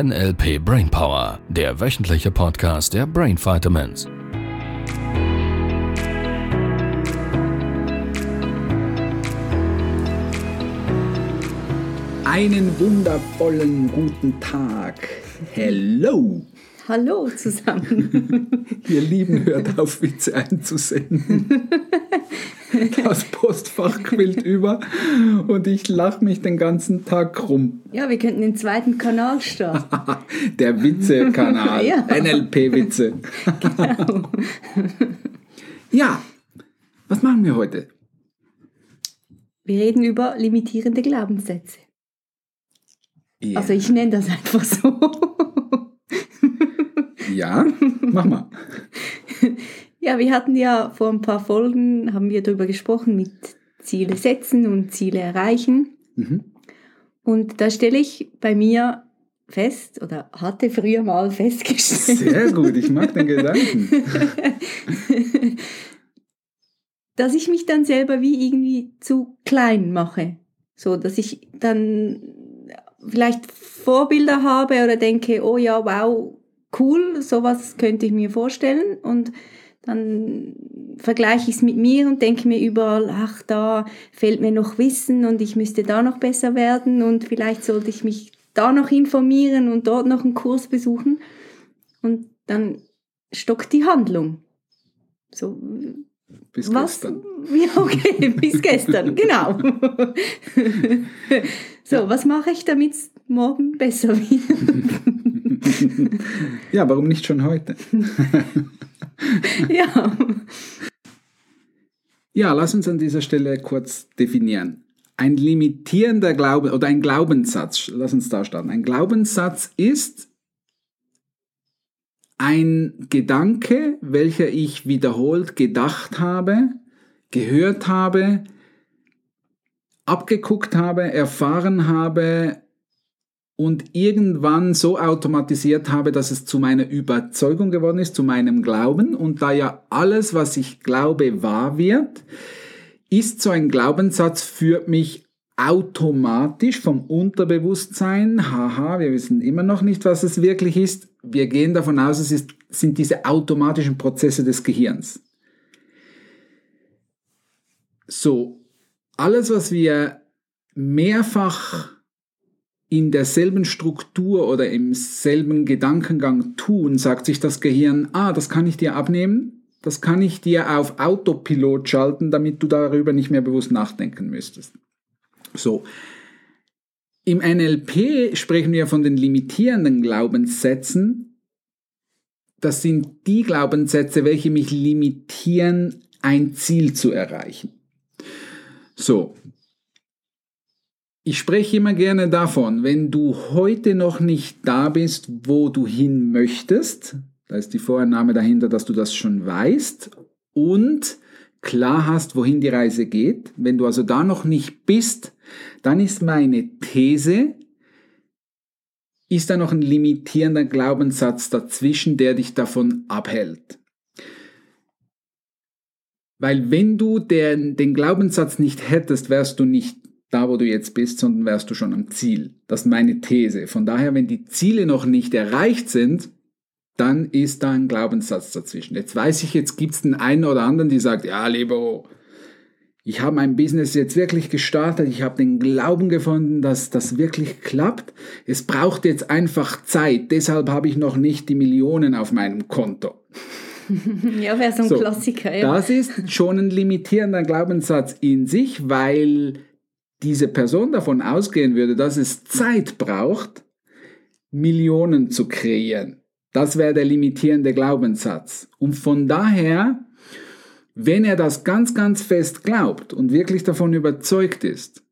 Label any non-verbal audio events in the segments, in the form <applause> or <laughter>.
NLP Brainpower, der wöchentliche Podcast der Brain Vitamins. Einen wundervollen guten Tag. Hello. Hallo zusammen. Ihr Lieben, hört auf, Witze einzusenden. <laughs> <laughs> Das Postfach quillt über und ich lache mich den ganzen Tag rum. Ja, wir könnten den zweiten Kanal starten. <laughs> Der Witze-Kanal. <laughs> Ja. NLP-Witze. Genau. Ja, was machen wir heute? Wir reden über limitierende Glaubenssätze. Ja, Also ich nenne das einfach so. ja mach mal. Ja, wir hatten ja vor ein paar Folgen, haben wir darüber gesprochen mit Ziele setzen und Ziele erreichen. Mhm. Und da stelle ich bei mir fest, oder hatte früher mal festgestellt, Sehr gut, ich mag den Gedanken. <laughs> dass ich mich dann selber wie irgendwie zu klein mache. So, dass ich dann vielleicht Vorbilder habe oder denke, oh ja, wow, cool, sowas könnte ich mir vorstellen. Und dann vergleiche ich es mit mir und denke mir überall, ach, da fehlt mir noch Wissen und ich müsste da noch besser werden und vielleicht sollte ich mich da noch informieren und dort noch einen Kurs besuchen. Und dann stockt die Handlung. So, Bis was? gestern. <laughs> Ja, okay, bis gestern, <laughs> genau. so, was mache ich, damit es morgen besser wird? <laughs> Ja, warum nicht schon heute? <laughs> ja. Ja, lass uns an dieser Stelle kurz definieren. Ein limitierender Glaube oder ein Glaubenssatz, lass uns da starten. Ein Glaubenssatz ist ein Gedanke, welcher ich wiederholt gedacht habe, gehört habe, abgeguckt habe, erfahren habe und irgendwann so automatisiert habe, dass es zu meiner Überzeugung geworden ist, zu meinem Glauben. Und da ja alles, was ich glaube, wahr wird, ist so ein Glaubenssatz, führt mich automatisch vom Unterbewusstsein, haha, wir wissen immer noch nicht, was es wirklich ist, wir gehen davon aus, es ist, sind diese automatischen Prozesse des Gehirns. So, alles, was wir mehrfach in derselben Struktur oder im selben Gedankengang tun, sagt sich das Gehirn, ah, das kann ich dir abnehmen, das kann ich dir auf Autopilot schalten, damit du darüber nicht mehr bewusst nachdenken müsstest. So. Im NLP sprechen wir von den limitierenden Glaubenssätzen. Das sind die Glaubenssätze, welche mich limitieren, ein Ziel zu erreichen. So, ich spreche immer gerne davon, wenn du heute noch nicht da bist, wo du hin möchtest, da ist die Vorannahme dahinter, dass du das schon weißt und klar hast, wohin die Reise geht. Wenn du also da noch nicht bist, dann ist meine These, ist da noch ein limitierender Glaubenssatz dazwischen, der dich davon abhält. Weil wenn du den, den Glaubenssatz nicht hättest, wärst du nicht da, wo du jetzt bist, sondern wärst du schon am Ziel. Das ist meine These. Von daher, wenn die Ziele noch nicht erreicht sind, dann ist da ein Glaubenssatz dazwischen. Jetzt weiß ich, jetzt gibt es den einen oder anderen, die sagt, ja, Lebo, ich habe mein Business jetzt wirklich gestartet, ich habe den Glauben gefunden, dass das wirklich klappt. Es braucht jetzt einfach Zeit, deshalb habe ich noch nicht die Millionen auf meinem Konto. <laughs> Ja, wäre so ein So, Klassiker. Ja. Das ist schon ein limitierender Glaubenssatz in sich, weil diese Person davon ausgehen würde, dass es Zeit braucht, Millionen zu kreieren. Das wäre der limitierende Glaubenssatz. Und von daher, wenn er das ganz, ganz fest glaubt und wirklich davon überzeugt ist,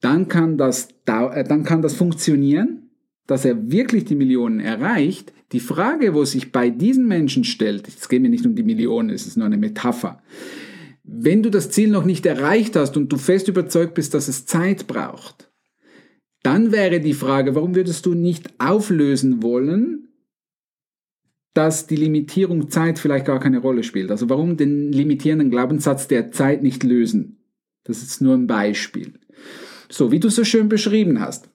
dann kann das, äh, dann kann das funktionieren, dass er wirklich die Millionen erreicht. Die Frage, wo sich bei diesen Menschen stellt, es geht mir nicht um die Millionen, es ist nur eine Metapher. Wenn du das Ziel noch nicht erreicht hast und du fest überzeugt bist, dass es Zeit braucht, dann wäre die Frage, warum würdest du nicht auflösen wollen, dass die Limitierung Zeit vielleicht gar keine Rolle spielt? Also warum den limitierenden Glaubenssatz der Zeit nicht lösen? Das ist nur ein Beispiel. So, wie du so schön beschrieben hast.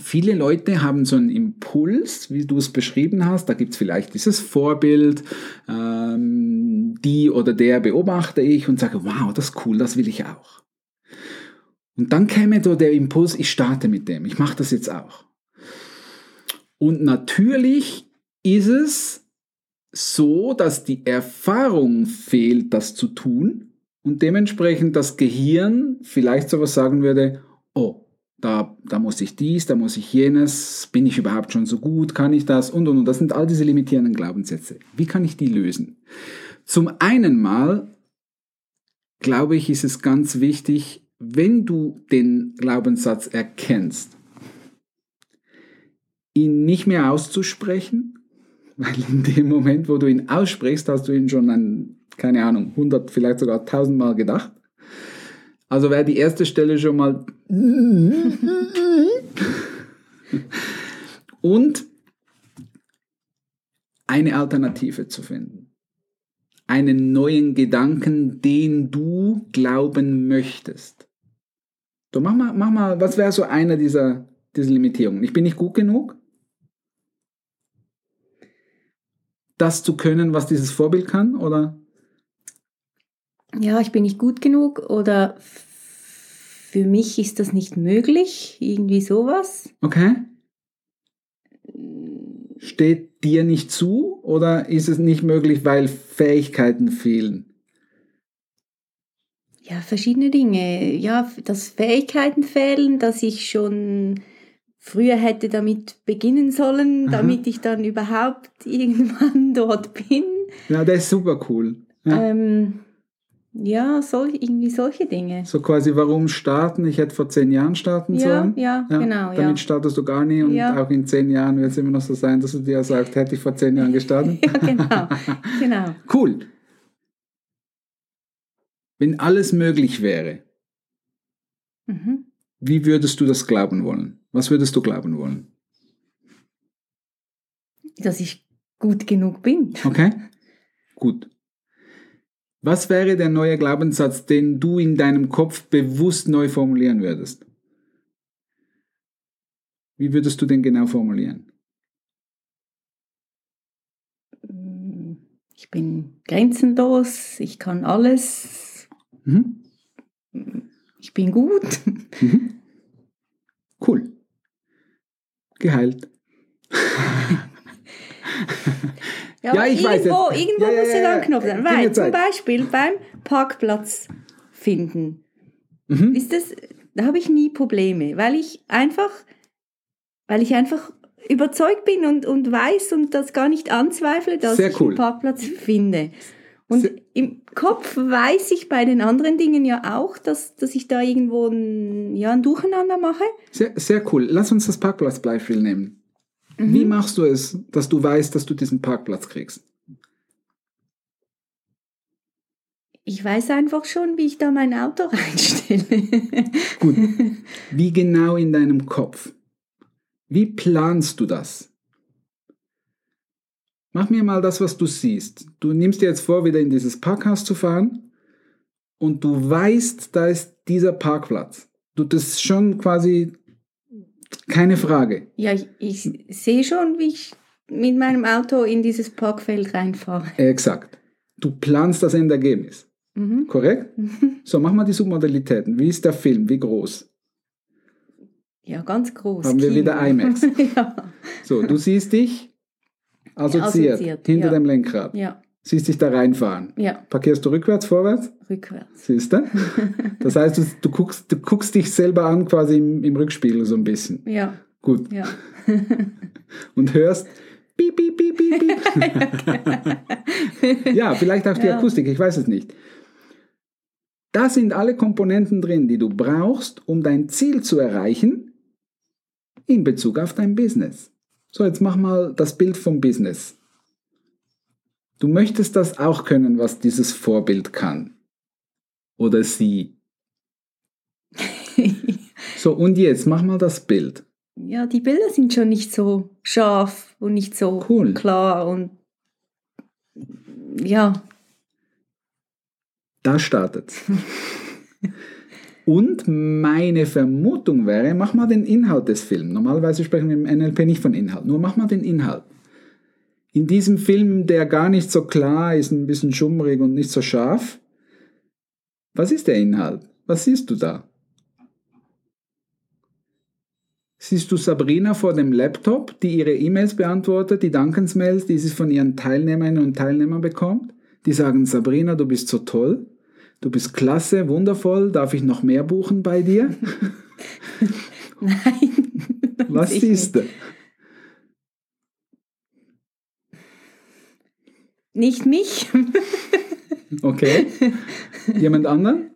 viele Leute haben so einen Impuls, wie du es beschrieben hast. Da gibt es vielleicht dieses Vorbild, ähm, die oder der beobachte ich und sage, wow, das ist cool, das will ich auch. Und dann käme so der Impuls, ich starte mit dem, ich mache das jetzt auch. Und natürlich ist es so, dass die Erfahrung fehlt, das zu tun und dementsprechend das Gehirn vielleicht sowas sagen würde, oh, da, da muss ich dies, da muss ich jenes, bin ich überhaupt schon so gut, kann ich das und und und. Das sind all diese limitierenden Glaubenssätze. Wie kann ich die lösen? Zum einen mal, glaube ich, ist es ganz wichtig, wenn du den Glaubenssatz erkennst, ihn nicht mehr auszusprechen, <laughs> weil in dem Moment, wo du ihn aussprichst, hast du ihn schon an, keine Ahnung, 100, vielleicht sogar 1000 Mal gedacht. Also wäre die erste Stelle schon mal. <laughs> Und eine Alternative zu finden. Einen neuen Gedanken, den du glauben möchtest. So, mach mal, mach mal, was wäre so einer dieser, dieser Limitierungen? Ich bin nicht gut genug, das zu können, was dieses Vorbild kann, oder? Ja, ich bin nicht gut genug oder für mich ist das nicht möglich, irgendwie sowas. Okay. Steht dir nicht zu oder ist es nicht möglich, weil Fähigkeiten fehlen? Ja, verschiedene Dinge. Ja, dass Fähigkeiten fehlen, dass ich schon früher hätte damit beginnen sollen, Aha. damit ich dann überhaupt <laughs> irgendwann dort bin. Ja, das ist super cool. Ja. Ähm, ja, sol irgendwie solche Dinge. So quasi, warum starten? Ich hätte vor zehn Jahren starten Ja, sollen. ja, genau, Damit ja. startest du gar nie und Ja. auch in zehn Jahren wird es immer noch so sein, dass du dir sagst, hätte ich vor zehn Jahren gestartet. <laughs> Ja, genau, genau. Cool. Wenn alles möglich wäre, Mhm. wie würdest du das glauben wollen? Was würdest du glauben wollen? Dass ich gut genug bin. Okay? Gut. Was wäre der neue Glaubenssatz, den du in deinem Kopf bewusst neu formulieren würdest? Wie würdest du den genau formulieren? Ich bin grenzenlos, ich kann alles, Mhm. ich bin gut. <laughs> Mhm. Cool. Geheilt. <laughs> Ja, aber ich weiß irgendwo, jetzt. irgendwo Ja, ja, muss ja ja, da ja. mir Weil zum. Beispiel beim Parkplatz finden, Mhm. ist das, da habe ich nie Probleme, weil ich einfach, weil ich einfach überzeugt bin und, und weiß und das gar nicht anzweifle, dass Sehr ich cool. einen Parkplatz finde. Und Sehr- im Kopf weiß ich bei den anderen Dingen ja auch, dass, dass ich da irgendwo ein, ja, ein Durcheinander mache. Sehr, sehr cool. Lass uns das Parkplatzbeispiel nehmen. Mhm. Wie machst du es, dass du weißt, dass du diesen Parkplatz kriegst? Ich weiß einfach schon, wie ich da mein Auto <laughs> reinstelle. Gut. Wie genau in deinem Kopf? Wie planst du das? Mach mir mal das, was du siehst. Du nimmst dir jetzt vor, wieder in dieses Parkhaus zu fahren und du weißt, da ist dieser Parkplatz. Du, das schon quasi keine Frage. Ja, ich, ich sehe schon, wie ich mit meinem Auto in dieses Parkfeld reinfahre. Exakt. Du planst das Endergebnis. Mhm. Korrekt? So, mach mal die Submodalitäten. Wie ist der Film? Wie groß? Ja, ganz groß. Haben wir Kino. wieder IMAX. <laughs> ja. So, du siehst dich assoziiert, assoziiert, hinter ja. dem Lenkrad. ja, Siehst dich da reinfahren. ja, Parkierst du rückwärts, vorwärts? rückwärts. Siehst du? Das heißt, du, du, guckst, du guckst dich selber an quasi im, im Rückspiegel so ein bisschen. Ja, Gut. ja. <laughs> Und hörst piep, piep, piep, piep, piep. <laughs> ja, vielleicht auch die Ja. Akustik, ich weiß es nicht. Da sind alle Komponenten drin, die du brauchst, um dein Ziel zu erreichen in Bezug auf dein Business. So, jetzt mach mal das Bild vom Business. Du möchtest das auch können, was dieses Vorbild kann. Oder sie. <laughs> So, und jetzt mach mal das Bild. ja, die Bilder sind schon nicht so scharf und nicht so Cool. klar und ja, Da startet's. <laughs> Und meine Vermutung wäre, mach mal den Inhalt des Films. Normalerweise sprechen wir im NLP nicht von Inhalt, nur mach mal den Inhalt. In diesem Film, der gar nicht so klar ist, ein bisschen schummrig und nicht so scharf, was ist der Inhalt? Was siehst du da? Siehst du Sabrina vor dem Laptop, die ihre E-Mails beantwortet, die Dankensmails, die sie von ihren Teilnehmerinnen und Teilnehmern bekommt? Die sagen, Sabrina, du bist so toll, du bist klasse, wundervoll, darf ich noch mehr buchen bei dir? <laughs> Nein. Was siehst du? Nicht mich. <laughs> Okay. Jemand anderen?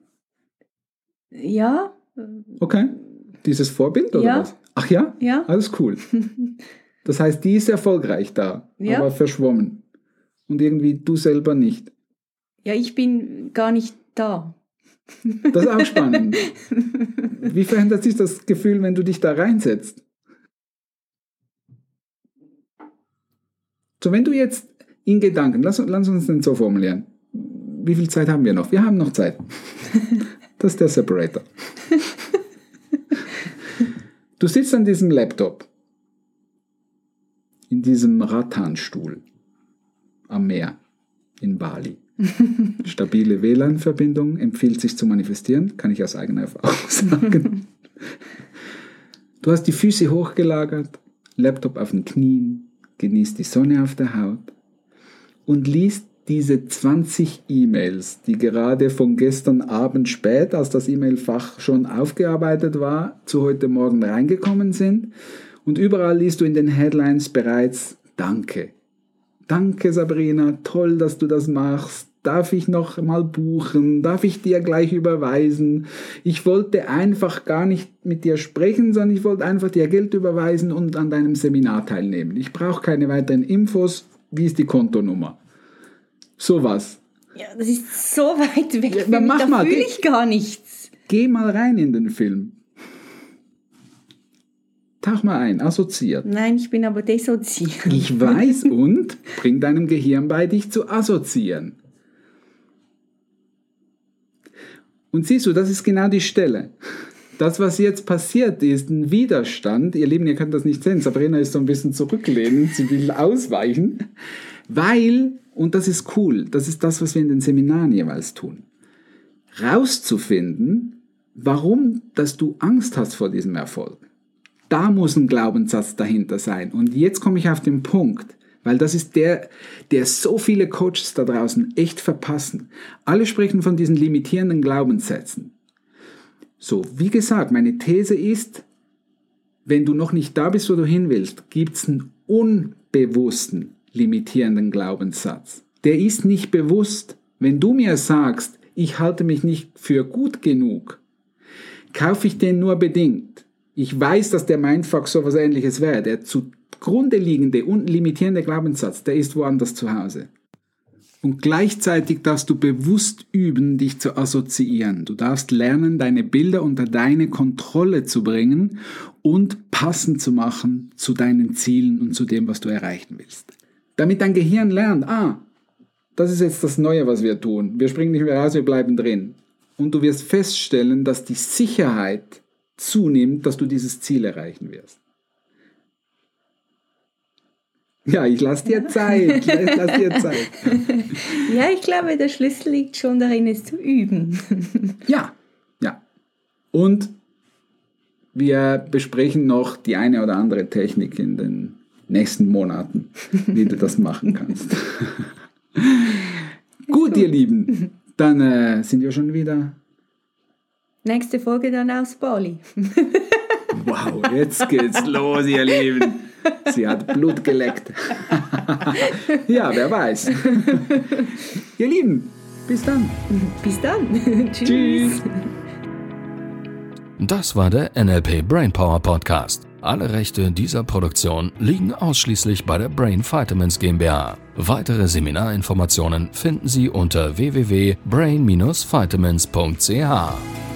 Ja. Okay. Dieses Vorbild oder Ja. was? Ach ja? Ja. Alles cool. <laughs> Das heißt, die ist erfolgreich da, Ja. aber verschwommen. Und irgendwie du selber nicht. Ja, ich bin gar nicht da. Das ist auch <laughs> spannend. Wie verändert sich das Gefühl, wenn du dich da reinsetzt? So, wenn du jetzt in Gedanken, lass, lass uns den so formulieren. Wie viel Zeit haben wir noch? Wir haben noch Zeit. <laughs> Das ist der Separator. Du sitzt an diesem Laptop, in diesem Rattanstuhl am Meer in Bali. <laughs> Stabile WLAN-Verbindung empfiehlt sich zu manifestieren, kann ich aus eigener Erfahrung <laughs> sagen. Du hast die Füße hochgelagert, Laptop auf den Knien, genießt die Sonne auf der Haut und liest diese 20 E-Mails, die gerade von gestern Abend spät, als das E-Mail-Fach schon aufgearbeitet war, zu heute Morgen reingekommen sind. Und überall liest du in den Headlines bereits Danke. Danke Sabrina, toll, dass du das machst. Darf ich noch mal buchen? Darf ich dir gleich überweisen? Ich wollte einfach gar nicht mit dir sprechen, sondern ich wollte einfach dir Geld überweisen und an deinem Seminar teilnehmen. Ich brauche keine weiteren Infos. Wie ist die Kontonummer? Sowas. Ja, das ist so weit weg. Ja, für mich, mach da mal, fühle ich gar nichts. Geh mal rein in den Film. Tauch mal ein, assoziiert. Nein, ich bin aber dissoziiert. Ich weiß und bring deinem Gehirn bei, dich zu assoziieren. Und siehst du, das ist genau die Stelle. Das, was jetzt passiert, ist ein Widerstand. Ihr Lieben, ihr könnt das nicht sehen. Sabrina ist so ein bisschen zurücklehnend. Sie will ausweichen. Weil, und das ist cool, das ist das, was wir in den Seminaren jeweils tun, rauszufinden, warum, dass du Angst hast vor diesem Erfolg. Da muss ein Glaubenssatz dahinter sein. Und jetzt komme ich auf den Punkt, weil das ist der, der so viele Coaches da draußen echt verpassen. Alle sprechen von diesen limitierenden Glaubenssätzen. So, wie gesagt, meine These ist, wenn du noch nicht da bist, wo du hin willst, gibt es einen unbewussten limitierenden Glaubenssatz. Der ist nicht bewusst. Wenn du mir sagst, ich halte mich nicht für gut genug, kaufe ich den nur bedingt. Ich weiß, dass der Mindfuck so was ähnliches wäre. Der zugrunde liegende und limitierende Glaubenssatz, der ist woanders zu Hause. Und gleichzeitig darfst du bewusst üben, dich zu assoziieren. Du darfst lernen, deine Bilder unter deine Kontrolle zu bringen und passend zu machen zu deinen Zielen und zu dem, was du erreichen willst. Damit dein Gehirn lernt, ah, das ist jetzt das Neue, was wir tun. Wir springen nicht mehr raus, wir bleiben drin. Und du wirst feststellen, dass die Sicherheit zunimmt, dass du dieses Ziel erreichen wirst. Ja, ich lasse dir Zeit. Ich lass dir Zeit. <laughs> Ja, ich glaube, der Schlüssel liegt schon darin, es zu üben. <laughs> Ja, ja. Und wir besprechen noch die eine oder andere Technik in den nächsten Monaten, wie du das machen kannst. <laughs> Gut, ihr Lieben, dann äh, sind wir schon wieder. Nächste Folge dann aus Bali. Wow, jetzt geht's los, ihr Lieben. Sie hat Blut geleckt. <laughs> ja, wer weiß. ihr Lieben, bis dann. Bis dann. <laughs> Tschüss. Tschüss. Das war der NLP Brainpower Podcast. Alle Rechte dieser Produktion liegen ausschließlich bei der Brain Vitamins GmbH. Weitere Seminarinformationen finden Sie unter www.brain-vitamins.ch.